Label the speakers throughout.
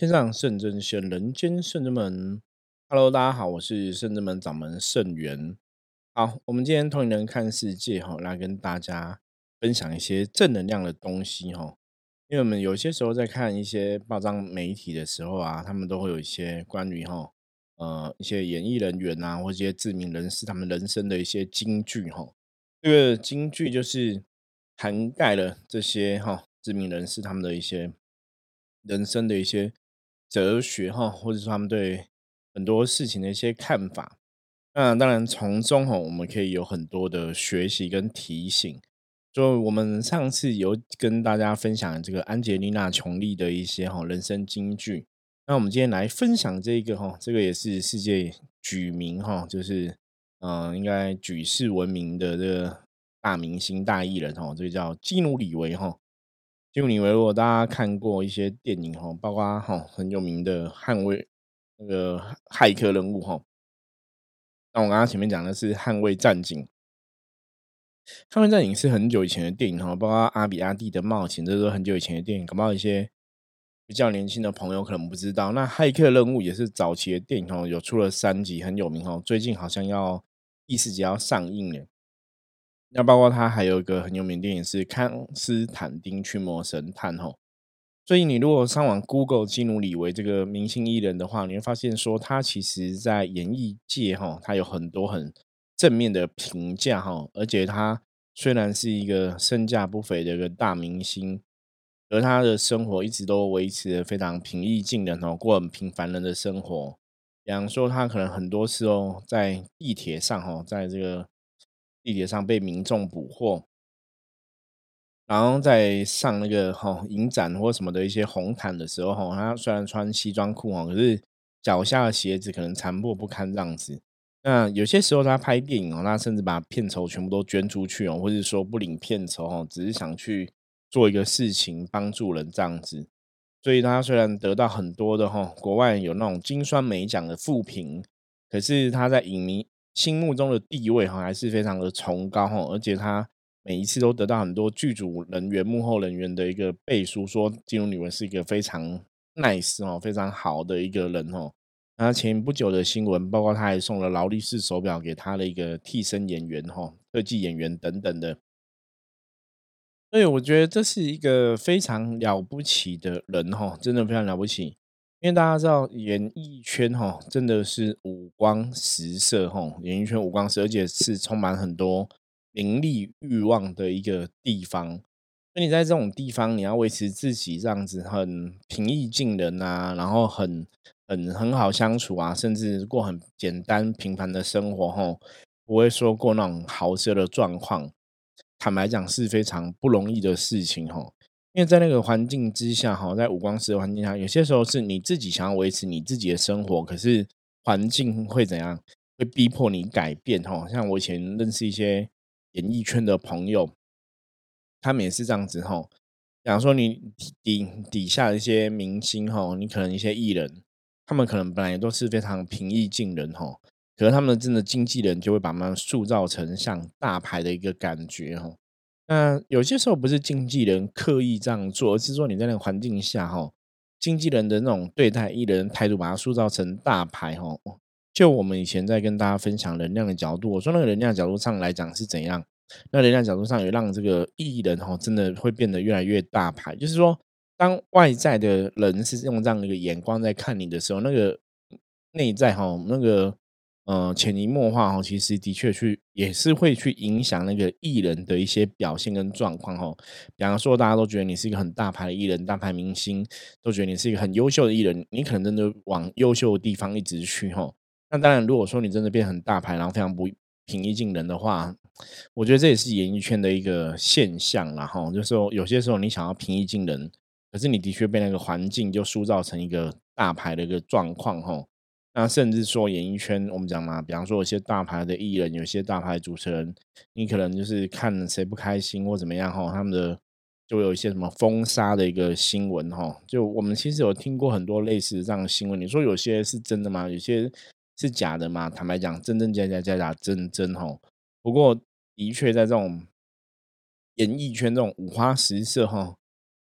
Speaker 1: 天上圣真仙，人间圣真门。Hello，大家好，我是圣真门掌门圣元。好，我们今天同龄人看世界哈，来跟大家分享一些正能量的东西哈。因为我们有些时候在看一些报章媒体的时候啊，他们都会有一些关于哈呃一些演艺人员啊，或一些知名人士他们人生的一些金句哈。这个金句就是涵盖了这些哈知名人士他们的一些人生的一些。哲学哈，或者说他们对很多事情的一些看法，那当然从中哈，我们可以有很多的学习跟提醒。就我们上次有跟大家分享这个安杰丽娜·琼丽的一些哈人生金句，那我们今天来分享这个哈，这个也是世界举名哈，就是嗯，应该举世闻名的这个大明星大艺人哈，这个叫基努·里维哈。就你为，如果大家看过一些电影哈，包括哈很有名的捍卫那个骇客任务哈，那我刚刚前面讲的是捍卫战警，捍卫战警是很久以前的电影哈，包括阿比阿蒂的冒险，这都是很久以前的电影，搞不好一些比较年轻的朋友可能不知道。那骇客任务也是早期的电影哦，有出了三集，很有名哦，最近好像要第四集要上映了。那包括他还有一个很有名的电影是《康斯坦丁驱魔神探》吼，所以你如果上网 Google 基努里维这个明星艺人的话，你会发现说他其实在演艺界哈，他有很多很正面的评价哈，而且他虽然是一个身价不菲的一个大明星，而他的生活一直都维持的非常平易近人哦，过很平凡人的生活。比方说，他可能很多时候在地铁上哦，在这个。地铁上被民众捕获，然后在上那个哈影展或什么的一些红毯的时候哈，他虽然穿西装裤哈，可是脚下的鞋子可能残破不堪这样子。那有些时候他拍电影哦，他甚至把片酬全部都捐出去哦，或者说不领片酬哦，只是想去做一个事情帮助人这样子。所以他虽然得到很多的哈国外有那种金酸梅奖的复评，可是他在影迷。心目中的地位哈还是非常的崇高哈，而且他每一次都得到很多剧组人员、幕后人员的一个背书，说金融女文是一个非常 nice 哦，非常好的一个人哦。那前不久的新闻，包括他还送了劳力士手表给他的一个替身演员哈，特技演员等等的。所以我觉得这是一个非常了不起的人哈，真的非常了不起。因为大家知道演艺圈哈，真的是五光十色哈，演艺圈五光十色，而且是充满很多名利欲望的一个地方。那你在这种地方，你要维持自己这样子很平易近人啊，然后很很很好相处啊，甚至过很简单平凡的生活哈，不会说过那种豪奢的状况。坦白讲，是非常不容易的事情哈。因为在那个环境之下，哈，在五光十的环境下，有些时候是你自己想要维持你自己的生活，可是环境会怎样？会逼迫你改变，哈。像我以前认识一些演艺圈的朋友，他们也是这样子，哈。比方说，你底底下的一些明星，哈，你可能一些艺人，他们可能本来都是非常平易近人，哈，可是他们真的经纪人就会把他们塑造成像大牌的一个感觉，哈。那有些时候不是经纪人刻意这样做，而是说你在那个环境下哈，经纪人的那种对待艺人态度，把它塑造成大牌哈。就我们以前在跟大家分享能量的角度，我说那个能量角度上来讲是怎样？那能量角度上也让这个艺人哈，真的会变得越来越大牌。就是说，当外在的人是用这样的一个眼光在看你的时候，那个内在哈，那个。呃，潜移默化哈，其实的确去也是会去影响那个艺人的一些表现跟状况哈。比方说，大家都觉得你是一个很大牌的艺人、大牌明星，都觉得你是一个很优秀的艺人，你可能真的往优秀的地方一直去哈。那当然，如果说你真的变很大牌，然后非常不平易近人的话，我觉得这也是演艺圈的一个现象啦哈。就是说，有些时候你想要平易近人，可是你的确被那个环境就塑造成一个大牌的一个状况哈。那甚至说演艺圈，我们讲嘛，比方说有些大牌的艺人，有些大牌主持人，你可能就是看谁不开心或怎么样哈，他们的就有一些什么封杀的一个新闻哈。就我们其实有听过很多类似的这样的新闻，你说有些是真的吗？有些是假的吗？坦白讲，真真假假，假假真真哈。不过的确在这种演艺圈这种五花十色哈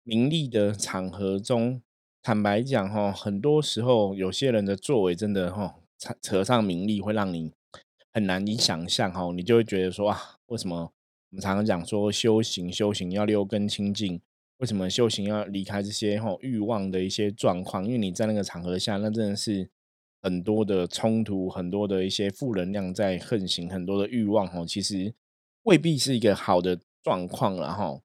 Speaker 1: 名利的场合中。坦白讲哈，很多时候有些人的作为真的哈，扯扯上名利会让你很难以想象哈，你就会觉得说啊，为什么我们常常讲说修行修行要六根清净，为什么修行要离开这些哈欲望的一些状况？因为你在那个场合下，那真的是很多的冲突，很多的一些负能量在横行，很多的欲望哈，其实未必是一个好的状况了哈。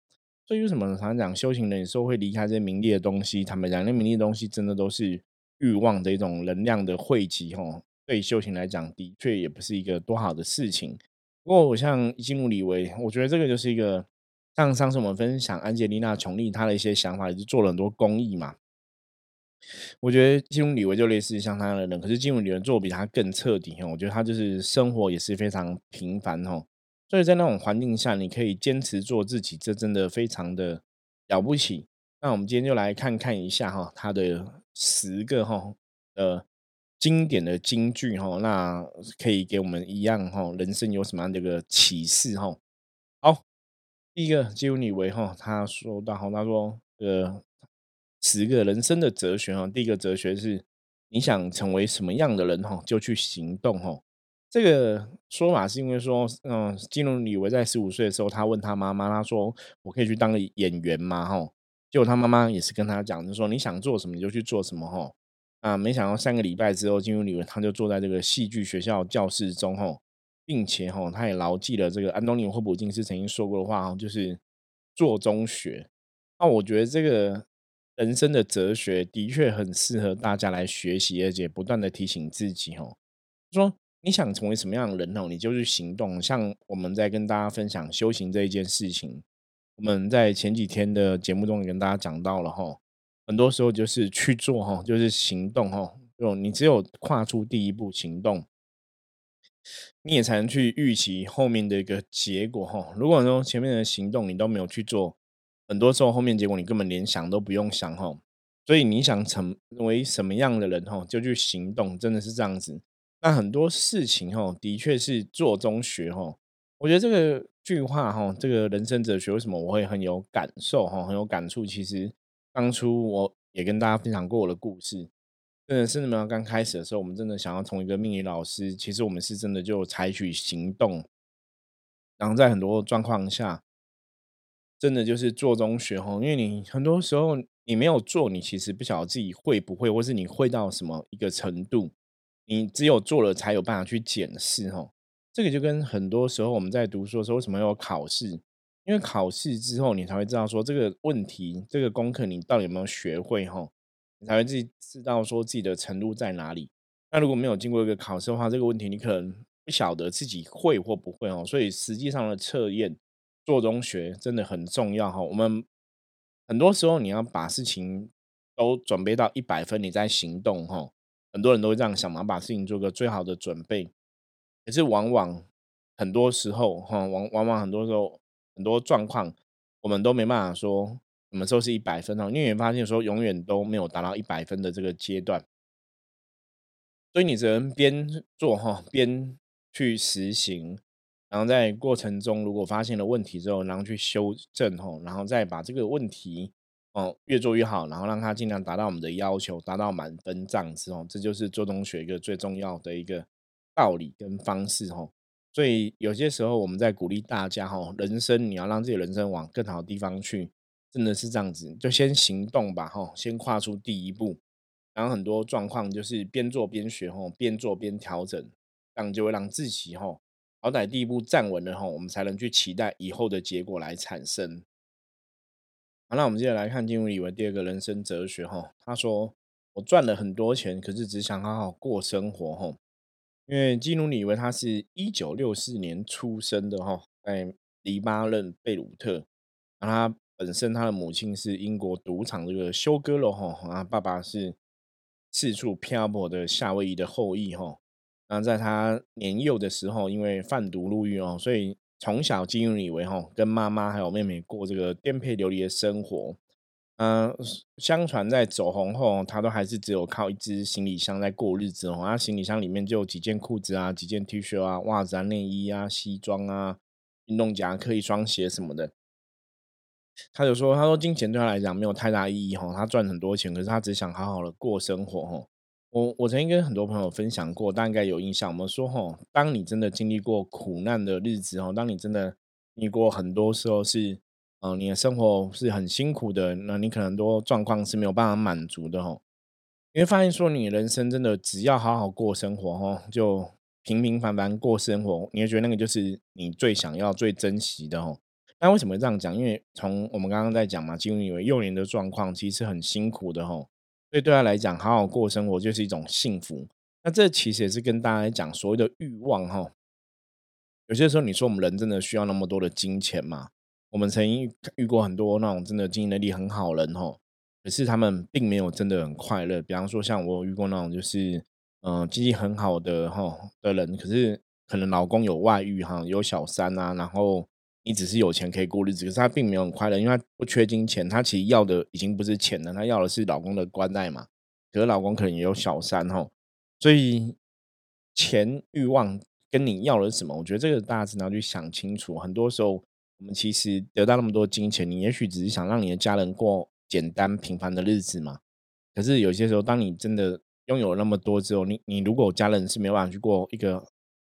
Speaker 1: 所以为什么常常讲修行人有时候会离开这些名利的东西？坦白讲，那名利的东西真的都是欲望的一种能量的汇集，吼。对修行来讲，的确也不是一个多好的事情。不过，我像进入李维，我觉得这个就是一个像上次我们分享安吉丽娜琼丽她的一些想法，也是做了很多公益嘛。我觉得进入李维就类似像他的人，可是进入李维做比他更彻底，我觉得他就是生活也是非常平凡，吼。所以在那种环境下，你可以坚持做自己，这真的非常的了不起。那我们今天就来看看一下哈，他的十个哈呃经典的金句哈，那可以给我们一样哈，人生有什么样的一个启示哈？好，第一个基努里维哈，他说到哈，他说呃十个人生的哲学哈，第一个哲学是你想成为什么样的人哈，就去行动哈。这个说法是因为说，嗯，金融李维在十五岁的时候，他问他妈妈，他说：“我可以去当个演员吗？”哈，结果他妈妈也是跟他讲，就说：“你想做什么你就去做什么。”哈，啊，没想到三个礼拜之后，金融李维他就坐在这个戏剧学校教室中，吼，并且吼，他也牢记了这个安东尼霍普金斯曾经说过的话，就是做中学。那我觉得这个人生的哲学的确很适合大家来学习，而且不断的提醒自己，吼，说。你想成为什么样的人哦？你就去行动。像我们在跟大家分享修行这一件事情，我们在前几天的节目中也跟大家讲到了哈。很多时候就是去做哈，就是行动哈。就你只有跨出第一步行动，你也才能去预期后面的一个结果哈。如果说前面的行动你都没有去做，很多时候后面结果你根本连想都不用想哈。所以你想成为什么样的人哈，就去行动，真的是这样子。那很多事情哈，的确是做中学哈。我觉得这个句话哈，这个人生哲学为什么我会很有感受哈，很有感触。其实当初我也跟大家分享过我的故事，真的是那么刚开始的时候，我们真的想要从一个命理老师，其实我们是真的就采取行动，然后在很多状况下，真的就是做中学哈。因为你很多时候你没有做，你其实不晓得自己会不会，或是你会到什么一个程度。你只有做了，才有办法去检视哈。这个就跟很多时候我们在读书的时候，为什么要考试？因为考试之后，你才会知道说这个问题、这个功课你到底有没有学会哈，你才会自己知道说自己的程度在哪里。那如果没有经过一个考试的话，这个问题你可能不晓得自己会或不会哦。所以实际上的测验做中学真的很重要哈。我们很多时候你要把事情都准备到一百分，你再行动哈。很多人都会这样想嘛，把事情做个最好的准备。可是往往很多时候，哈，往往往很多时候很多状况，我们都没办法说什么时候是一百分哦，因为发现说永远都没有达到一百分的这个阶段。所以你只能边做哈，边去实行，然后在过程中如果发现了问题之后，然后去修正哈，然后再把这个问题。哦，越做越好，然后让他尽量达到我们的要求，达到满分这样子哦，这就是做中学一个最重要的一个道理跟方式哦。所以有些时候我们在鼓励大家哈，人生你要让自己人生往更好的地方去，真的是这样子，就先行动吧哈，先跨出第一步。然后很多状况就是边做边学哈，边做边调整，这样就会让自己哈，好歹第一步站稳了哈，我们才能去期待以后的结果来产生。好，那我们接着来看金融里维第二个人生哲学哈。他说：“我赚了很多钱，可是只想好好过生活哈。”因为金努里维他是一九六四年出生的哈，在黎巴嫩贝鲁特。那他本身他的母亲是英国赌场这个休哥罗哈，啊，爸爸是四处漂泊的夏威夷的后裔哈。那在他年幼的时候，因为贩毒入狱哦，所以。从小金融以为哈，跟妈妈还有妹妹过这个颠沛流离的生活。嗯，相传在走红后，他都还是只有靠一只行李箱在过日子哦。他行李箱里面就有几件裤子啊，几件 T 恤啊，袜子啊，内衣啊，西装啊，运动夹克，一双鞋什么的。他就说：“他说金钱对他来讲没有太大意义哈，他赚很多钱，可是他只想好好的过生活哈。”我我曾经跟很多朋友分享过，大概有印象。我们说哈，当你真的经历过苦难的日子哈，当你真的经历过很多时候是，嗯，你的生活是很辛苦的，那你可能多状况是没有办法满足的哈。你会发现说，你人生真的只要好好过生活哈，就平平凡凡过生活，你会觉得那个就是你最想要、最珍惜的哈。那为什么这样讲？因为从我们刚刚在讲嘛，金以为幼年的状况其实很辛苦的哈。所以对他来讲，好好过生活就是一种幸福。那这其实也是跟大家讲所谓的欲望哈。有些时候你说我们人真的需要那么多的金钱吗？我们曾经遇过很多那种真的经济能力很好人哈，可是他们并没有真的很快乐。比方说像我遇过那种就是嗯经济很好的哈的人，可是可能老公有外遇哈，有小三啊，然后。你只是有钱可以过日子，可是他并没有很快乐，因为他不缺金钱，他其实要的已经不是钱了，他要的是老公的关爱嘛。可是老公可能也有小三哈，所以钱欲望跟你要的是什么？我觉得这个大家真的要去想清楚。很多时候，我们其实得到那么多金钱，你也许只是想让你的家人过简单平凡的日子嘛。可是有些时候，当你真的拥有那么多之后，你你如果家人是没有办法去过一个。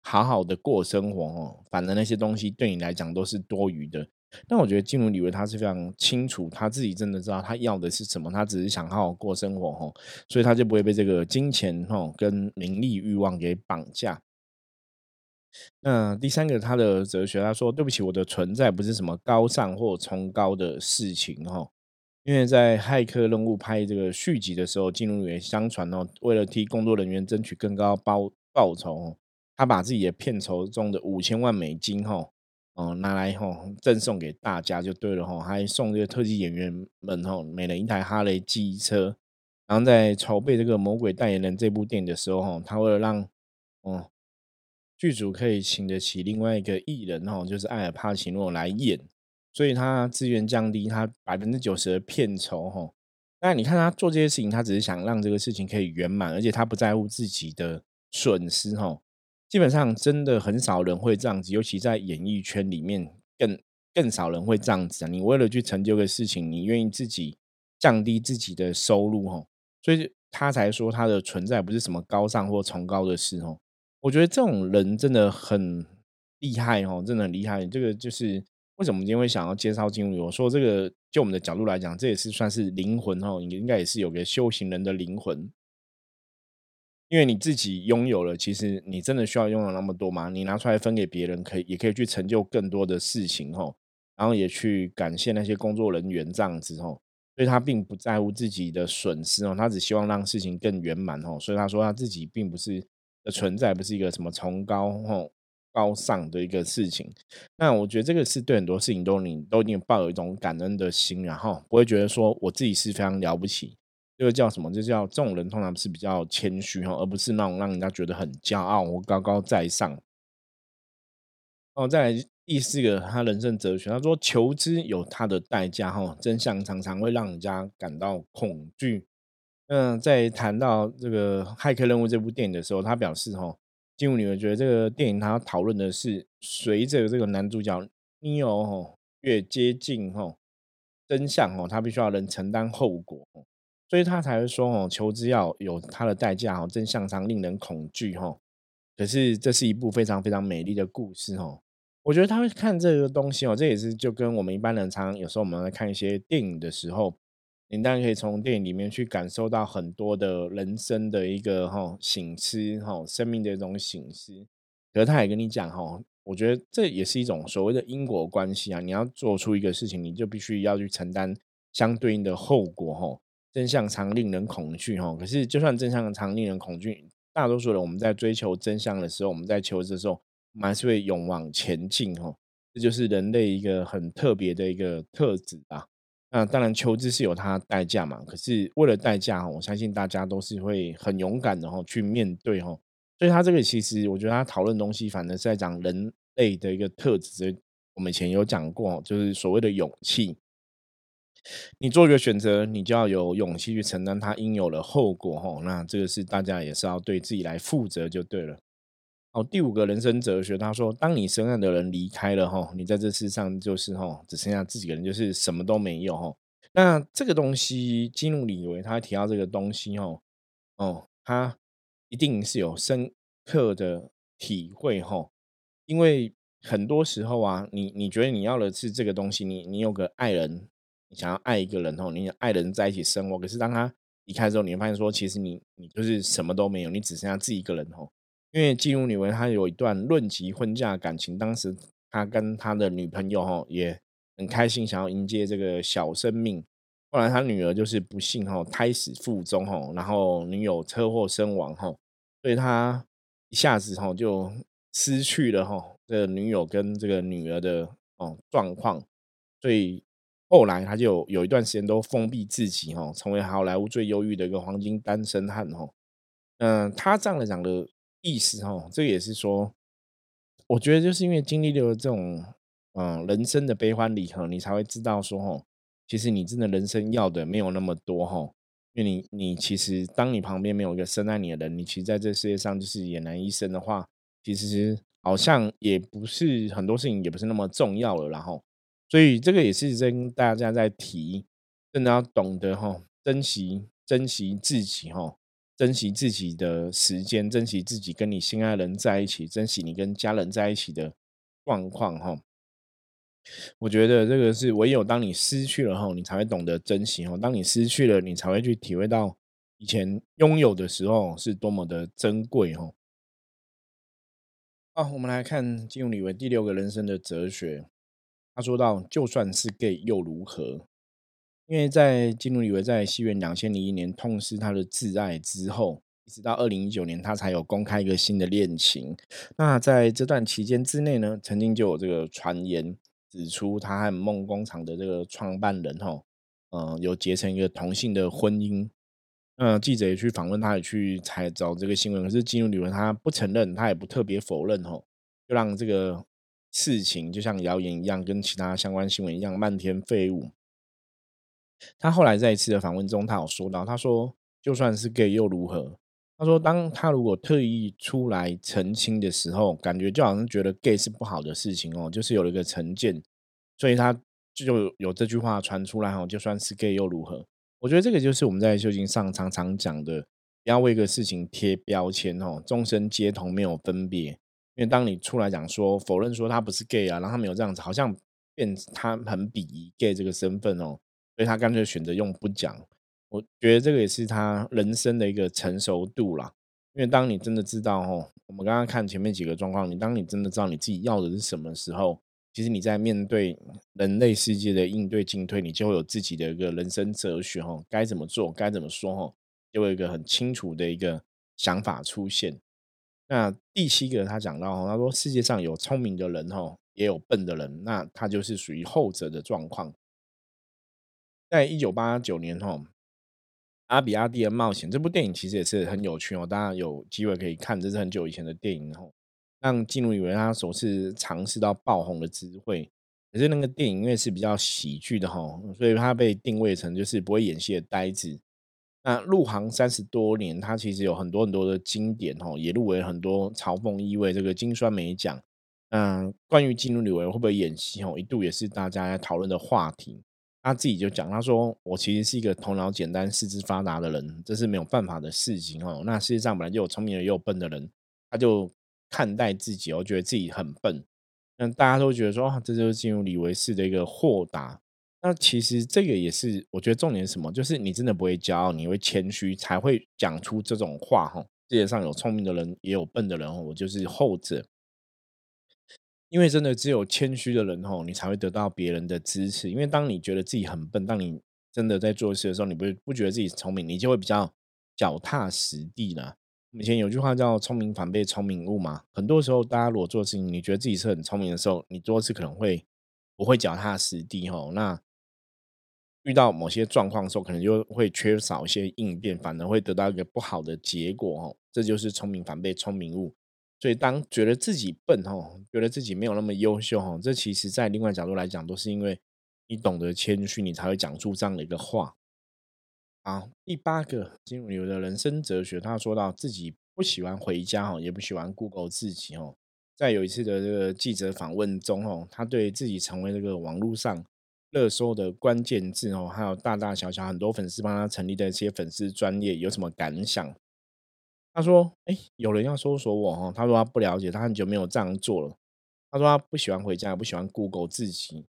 Speaker 1: 好好的过生活哦，反正那些东西对你来讲都是多余的。但我觉得金融李维他是非常清楚，他自己真的知道他要的是什么，他只是想好好过生活哦，所以他就不会被这个金钱哦跟名利欲望给绑架。那第三个他的哲学，他说：“对不起，我的存在不是什么高尚或崇高的事情哦。”因为在骇客任务拍这个续集的时候，金融李维相传哦，为了替工作人员争取更高报报酬。他把自己的片酬中的五千万美金，哈，哦，拿来哈赠送给大家就对了，哈，还送这个特技演员们，哈，每人一台哈雷机车。然后在筹备这个《魔鬼代言人》这部电影的时候，哈，他为了让，哦，剧组可以请得起另外一个艺人，哈，就是艾尔帕奇诺来演，所以他自愿降低他百分之九十的片酬，哈。那你看他做这些事情，他只是想让这个事情可以圆满，而且他不在乎自己的损失，哈。基本上真的很少人会这样子，尤其在演艺圈里面，更更少人会这样子！你为了去成就个事情，你愿意自己降低自己的收入哈，所以他才说他的存在不是什么高尚或崇高的事哦。我觉得这种人真的很厉害哦，真的很厉害。这个就是为什么今天会想要介绍金融。我说这个，就我们的角度来讲，这也是算是灵魂哦，应该也是有个修行人的灵魂。因为你自己拥有了，其实你真的需要拥有那么多吗？你拿出来分给别人，可以也可以去成就更多的事情吼，然后也去感谢那些工作人员这样子吼，所以他并不在乎自己的损失哦，他只希望让事情更圆满吼，所以他说他自己并不是的存在不是一个什么崇高吼高尚的一个事情。那我觉得这个是对很多事情都你都一定抱有一种感恩的心，然后不会觉得说我自己是非常了不起。这个叫什么？这叫这种人通常是比较谦虚哈，而不是那种让人家觉得很骄傲或高高在上。哦，再来第四个，他人生哲学，他说求知有它的代价哈，真相常常会让人家感到恐惧。嗯，在谈到这个《骇客任务》这部电影的时候，他表示哈，金武女觉得这个电影他讨论的是随着这个男主角 Neo 越接近哈真相哦，他必须要能承担后果。所以他才会说哦，求知要有它的代价哦，真相常令人恐惧哦。可是这是一部非常非常美丽的故事哦。我觉得他会看这个东西哦，这也是就跟我们一般人常常有时候我们来看一些电影的时候，你当然可以从电影里面去感受到很多的人生的一个哈醒思哈，生命的一种醒思。可是他也跟你讲哈，我觉得这也是一种所谓的因果关系啊。你要做出一个事情，你就必须要去承担相对应的后果哈。真相常令人恐惧哈，可是就算真相常令人恐惧，大多数人我们在追求真相的时候，我们在求知的时候，我们还是会勇往前进哈。这就是人类一个很特别的一个特质啊。那当然求知是有它代价嘛，可是为了代价，我相信大家都是会很勇敢的哈去面对哈。所以他这个其实我觉得他讨论东西，反正是在讲人类的一个特质。我们以前有讲过，就是所谓的勇气。你做一个选择，你就要有勇气去承担它应有的后果，吼。那这个是大家也是要对自己来负责就对了。哦，第五个人生哲学，他说：当你深爱的人离开了哈，你在这世上就是哈，只剩下自己的人，就是什么都没有哈。那这个东西，基努里维他提到这个东西哈，哦，他一定是有深刻的体会哈，因为很多时候啊，你你觉得你要的是这个东西，你你有个爱人，你想要爱一个人哦，你爱人在一起生活，可是当他离开之后，你会发现说，其实你你就是什么都没有，你只剩下自己一个人哦。因为基努里维他有一段论及婚嫁感情，当时他跟他的女朋友哈也很开心，想要迎接这个小生命。后来他女儿就是不幸哈胎死腹中哈，然后女友车祸身亡哈，所以他一下子哈就失去了哈这个女友跟这个女儿的哦状况，所以后来他就有一段时间都封闭自己哦，成为好莱坞最忧郁的一个黄金单身汉哦。嗯，他这样来讲的。意思哦，这也是说，我觉得就是因为经历了这种嗯人生的悲欢离合，你才会知道说哦，其实你真的人生要的没有那么多哈，因为你你其实当你旁边没有一个深爱你的人，你其实在这世界上就是俨然一生的话，其实好像也不是很多事情也不是那么重要了，然后，所以这个也是跟大家在提，真的要懂得哈，珍惜珍惜自己哈。珍惜自己的时间，珍惜自己跟你心爱人在一起，珍惜你跟家人在一起的状况哈。我觉得这个是唯有当你失去了后，你才会懂得珍惜哦。当你失去了，你才会去体会到以前拥有的时候是多么的珍贵哦。好，我们来看金融里维第六个人生的哲学。他说到：“就算是 gay 又如何？”因为在基努里维在西元两千零一年痛失他的挚爱之后，一直到二零一九年，他才有公开一个新的恋情。那在这段期间之内呢，曾经就有这个传言指出，他和梦工厂的这个创办人哈，嗯，有结成一个同性的婚姻。那记者也去访问他，也去采找这个新闻，可是基努里维他不承认，他也不特别否认哈，就让这个事情就像谣言一样，跟其他相关新闻一样漫天飞舞。他后来在一次的访问中，他有说到，他说就算是 gay 又如何？他说，当他如果特意出来澄清的时候，感觉就好像觉得 gay 是不好的事情哦，就是有了一个成见，所以他就有这句话传出来哦，就算是 gay 又如何？我觉得这个就是我们在修行上常常讲的，不要为一个事情贴标签哦，众生皆同，没有分别。因为当你出来讲说否认说他不是 gay 啊，然后他没有这样子，好像变他很鄙夷 gay 这个身份哦。所以他干脆选择用不讲，我觉得这个也是他人生的一个成熟度啦。因为当你真的知道哦，我们刚刚看前面几个状况，你当你真的知道你自己要的是什么时候，其实你在面对人类世界的应对进退，你就会有自己的一个人生哲学哦，该怎么做，该怎么说哦，就会有一个很清楚的一个想法出现。那第七个他讲到，他说世界上有聪明的人哈，也有笨的人，那他就是属于后者的状况。在一九八九年，哈，《阿比阿蒂的冒险》这部电影其实也是很有趣哦，大家有机会可以看，这是很久以前的电影，哦，让基努以为他首次尝试到爆红的机会。可是那个电影因为是比较喜剧的，哈，所以他被定位成就是不会演戏的呆子。那入行三十多年，他其实有很多很多的经典，哦，也入围很多嘲讽意味这个金酸梅奖。嗯，关于基努里维会不会演戏，哦，一度也是大家在讨论的话题。他自己就讲，他说：“我其实是一个头脑简单、四肢发达的人，这是没有办法的事情哦。那世界上本来就有聪明人，也有笨的人。他就看待自己，我觉得自己很笨。那大家都觉得说，这就是进入李维斯的一个豁达。那其实这个也是，我觉得重点是什么？就是你真的不会骄傲，你会谦虚，才会讲出这种话。哈，世界上有聪明的人，也有笨的人。我就是后者。”因为真的只有谦虚的人吼，你才会得到别人的支持。因为当你觉得自己很笨，当你真的在做事的时候，你不不觉得自己聪明，你就会比较脚踏实地了。以前有句话叫“聪明反被聪明误”嘛。很多时候，大家如果做事情，你觉得自己是很聪明的时候，你做事可能会不会脚踏实地吼。那遇到某些状况的时候，可能就会缺少一些应变，反而会得到一个不好的结果哦。这就是聪明反被聪明误。所以，当觉得自己笨哦，觉得自己没有那么优秀哦，这其实在另外角度来讲，都是因为你懂得谦虚，你才会讲出这样的一个话。好，第八个金融流的人生哲学，他说到自己不喜欢回家哦，也不喜欢 Google 自己哦。在有一次的这个记者访问中哦，他对自己成为这个网络上热搜的关键字哦，还有大大小小很多粉丝帮他成立的一些粉丝专业有什么感想？他说：“哎，有人要搜索我哦。”他说他不了解，他很久没有这样做了。他说他不喜欢回家，不喜欢 Google 自己。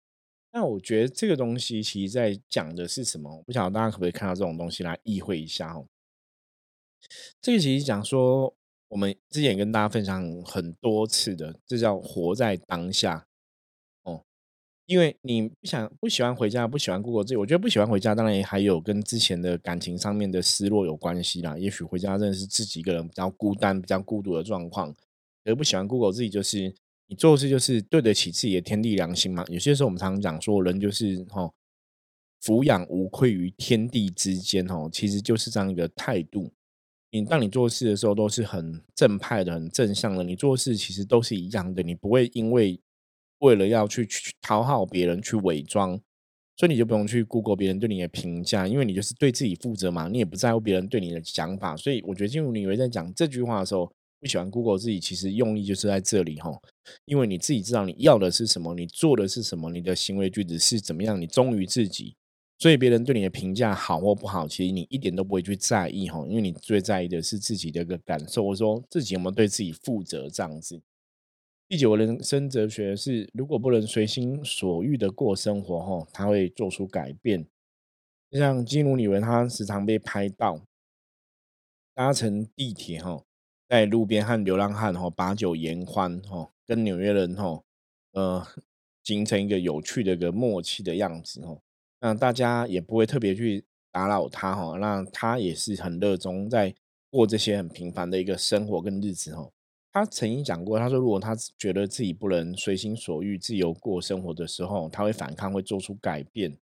Speaker 1: 那我觉得这个东西其实在讲的是什么？不晓得大家可不可以看到这种东西来意会一下哦。这个其实讲说，我们之前跟大家分享很多次的，这叫活在当下。因为你不想不喜欢回家，不喜欢 Google 自己，我觉得不喜欢回家，当然也还有跟之前的感情上面的失落有关系啦。也许回家真的是自己一个人比较孤单、比较孤独的状况，而不喜欢顾顾自己，就是你做事就是对得起自己的天地良心嘛。有些时候我们常常讲说，人就是哈，俯仰无愧于天地之间，哦，其实就是这样一个态度。你当你做事的时候都是很正派的、很正向的，你做事其实都是一样的，你不会因为。为了要去去讨好别人，去伪装，所以你就不用去 Google 别人对你的评价，因为你就是对自己负责嘛，你也不在乎别人对你的想法。所以我觉得，进入你以为在讲这句话的时候，不喜欢 Google 自己，其实用意就是在这里哈，因为你自己知道你要的是什么，你做的是什么，你的行为举止是怎么样，你忠于自己，所以别人对你的评价好或不好，其实你一点都不会去在意哈，因为你最在意的是自己的一个感受，我说自己有没有对自己负责这样子。第九人生哲学是：如果不能随心所欲的过生活，哈，他会做出改变。就像基努里维，他时常被拍到搭乘地铁，哈，在路边和流浪汉，哈，把酒言欢，哈，跟纽约人，哈，呃，形成一个有趣的一个默契的样子，哈，那大家也不会特别去打扰他，哈，那他也是很热衷在过这些很平凡的一个生活跟日子，哈。他曾经讲过，他说如果他觉得自己不能随心所欲、自由过生活的时候，他会反抗，会做出改变。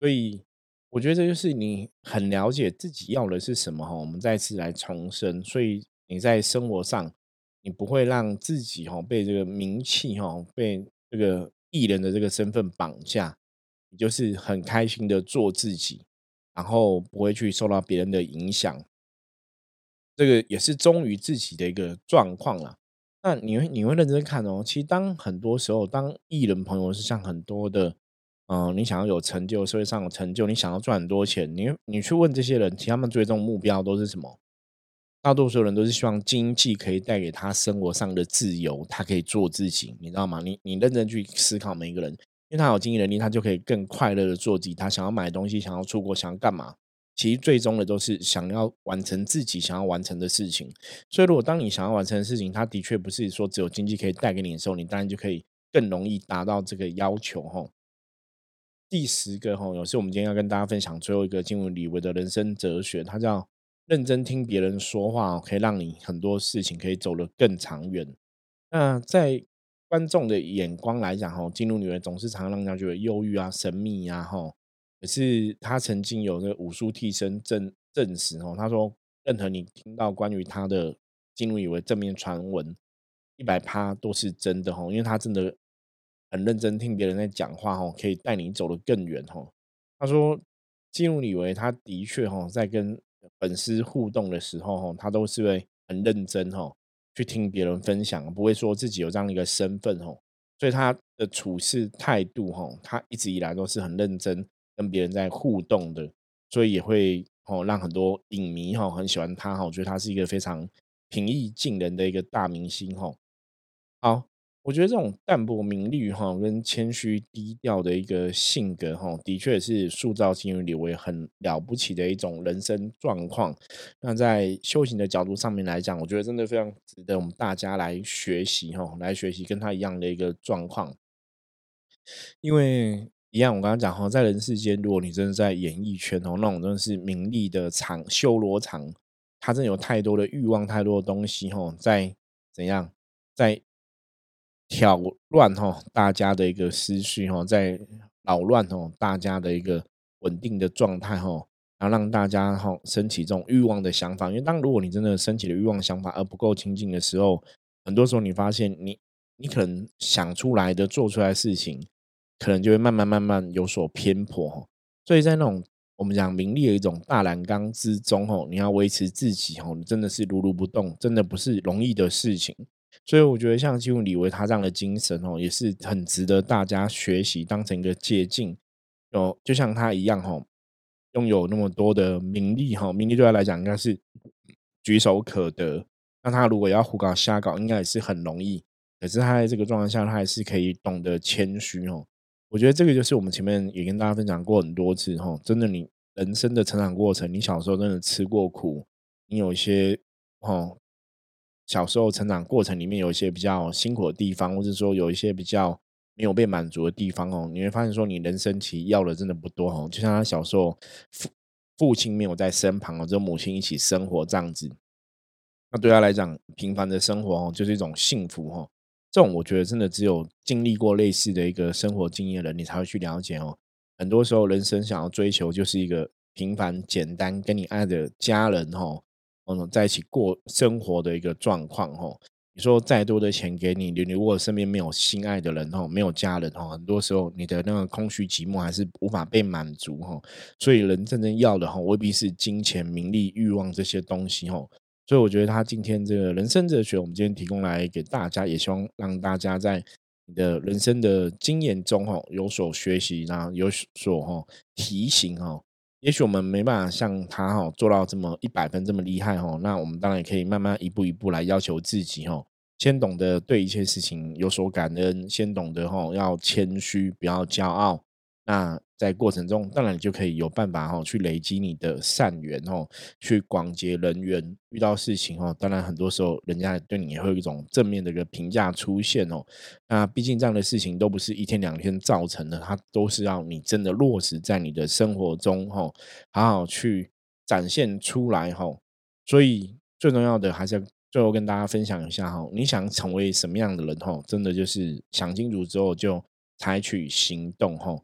Speaker 1: 所以我觉得这就是你很了解自己要的是什么哈。我们再次来重申，所以你在生活上，你不会让自己哈被这个名气哈被这个艺人的这个身份绑架，你就是很开心的做自己，然后不会去受到别人的影响。这个也是忠于自己的一个状况啦。那你会你会认真看哦。其实当很多时候，当艺人朋友是像很多的，嗯，你想要有成就，社会上有成就，你想要赚很多钱，你你去问这些人，其实他们最终目标都是什么？大多数人都是希望经济可以带给他生活上的自由，他可以做自己，你知道吗？你你认真去思考每一个人，因为他有经济能力，他就可以更快乐的做自己。他想要买东西，想要出国，想要干嘛？其实最终的都是想要完成自己想要完成的事情，所以如果当你想要完成的事情，它的确不是说只有经济可以带给你的时候，你当然就可以更容易达到这个要求吼。第十个哈，有时我们今天要跟大家分享最后一个进入李维的人生哲学，它叫认真听别人说话，可以让你很多事情可以走得更长远。那在观众的眼光来讲吼，进入女人总是常常让人家觉得忧郁啊、神秘啊吼。可是他曾经有那个武术替身证证实哦，他说任何你听到关于他的进入以为正面传闻，一百趴都是真的哦，因为他真的很认真听别人在讲话哦，可以带你走得更远哦。他说进入以为他的确哦，在跟粉丝互动的时候哦，他都是会很认真哦，去听别人分享，不会说自己有这样一个身份哦，所以他的处事态度哦，他一直以来都是很认真。跟别人在互动的，所以也会哦让很多影迷哈很喜欢他哈，我觉得他是一个非常平易近人的一个大明星哈。好，我觉得这种淡泊名利哈跟谦虚低调的一个性格哈，的确是塑造金鱼李维很了不起的一种人生状况。那在修行的角度上面来讲，我觉得真的非常值得我们大家来学习哈，来学习跟他一样的一个状况，因为。一样，我刚刚讲哈，在人世间，如果你真的在演艺圈哦，那种真的是名利的场、修罗场，他真的有太多的欲望、太多的东西哈，在怎样，在挑乱哈大家的一个思绪哈，在扰乱哈大家的一个稳定的状态哈，然后让大家哈升起这种欲望的想法。因为当如果你真的升起了欲望想法而不够清净的时候，很多时候你发现你你可能想出来的、做出来的事情。可能就会慢慢慢慢有所偏颇，所以在那种我们讲名利的一种大染缸之中，吼，你要维持自己，吼，真的是如如不动，真的不是容易的事情。所以我觉得像基努李维他这样的精神，哦，也是很值得大家学习，当成一个借鉴。哦就像他一样，吼，拥有那么多的名利，哈，名利对他来讲应该是举手可得。那他如果要胡搞瞎搞，应该也是很容易。可是他在这个状态下，他还是可以懂得谦虚，哦。我觉得这个就是我们前面也跟大家分享过很多次哈，真的，你人生的成长过程，你小时候真的吃过苦，你有一些哦，小时候成长过程里面有一些比较辛苦的地方，或者说有一些比较没有被满足的地方哦，你会发现说你人生其实要的真的不多哦，就像他小时候父父亲没有在身旁哦，只有母亲一起生活这样子，那对他来讲，平凡的生活哦，就是一种幸福哦。这种我觉得真的只有经历过类似的一个生活经验的人，你才会去了解哦。很多时候，人生想要追求就是一个平凡简单，跟你爱的家人哈，嗯，在一起过生活的一个状况哈。你说再多的钱给你，你如果身边没有心爱的人哈，没有家人哈，很多时候你的那个空虚寂寞还是无法被满足哈。所以，人真正要的哈，未必是金钱、名利、欲望这些东西哈。所以我觉得他今天这个人生哲学，我们今天提供来给大家，也希望让大家在你的人生的经验中哈有所学习，然后有所哈提醒哈。也许我们没办法像他哈做到这么一百分这么厉害哈，那我们当然也可以慢慢一步一步来要求自己哈。先懂得对一切事情有所感恩，先懂得哈要谦虚，不要骄傲。那在过程中，当然你就可以有办法哈，去累积你的善缘哦，去广结人缘。遇到事情哦，当然很多时候人家对你也会有一种正面的一个评价出现哦。那毕竟这样的事情都不是一天两天造成的，它都是要你真的落实在你的生活中哈，好好去展现出来哈。所以最重要的还是要最后跟大家分享一下哈，你想成为什么样的人哈，真的就是想清楚之后就采取行动哈。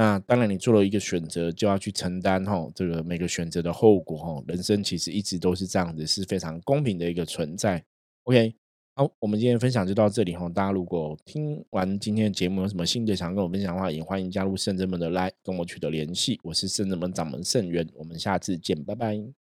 Speaker 1: 那当然，你做了一个选择，就要去承担哈这个每个选择的后果哈。人生其实一直都是这样子，是非常公平的一个存在。OK，好，我们今天分享就到这里哈。大家如果听完今天的节目有什么新的想跟我分享的话，也欢迎加入圣真门的来跟我取得联系。我是圣真门掌门圣元，我们下次见，拜拜。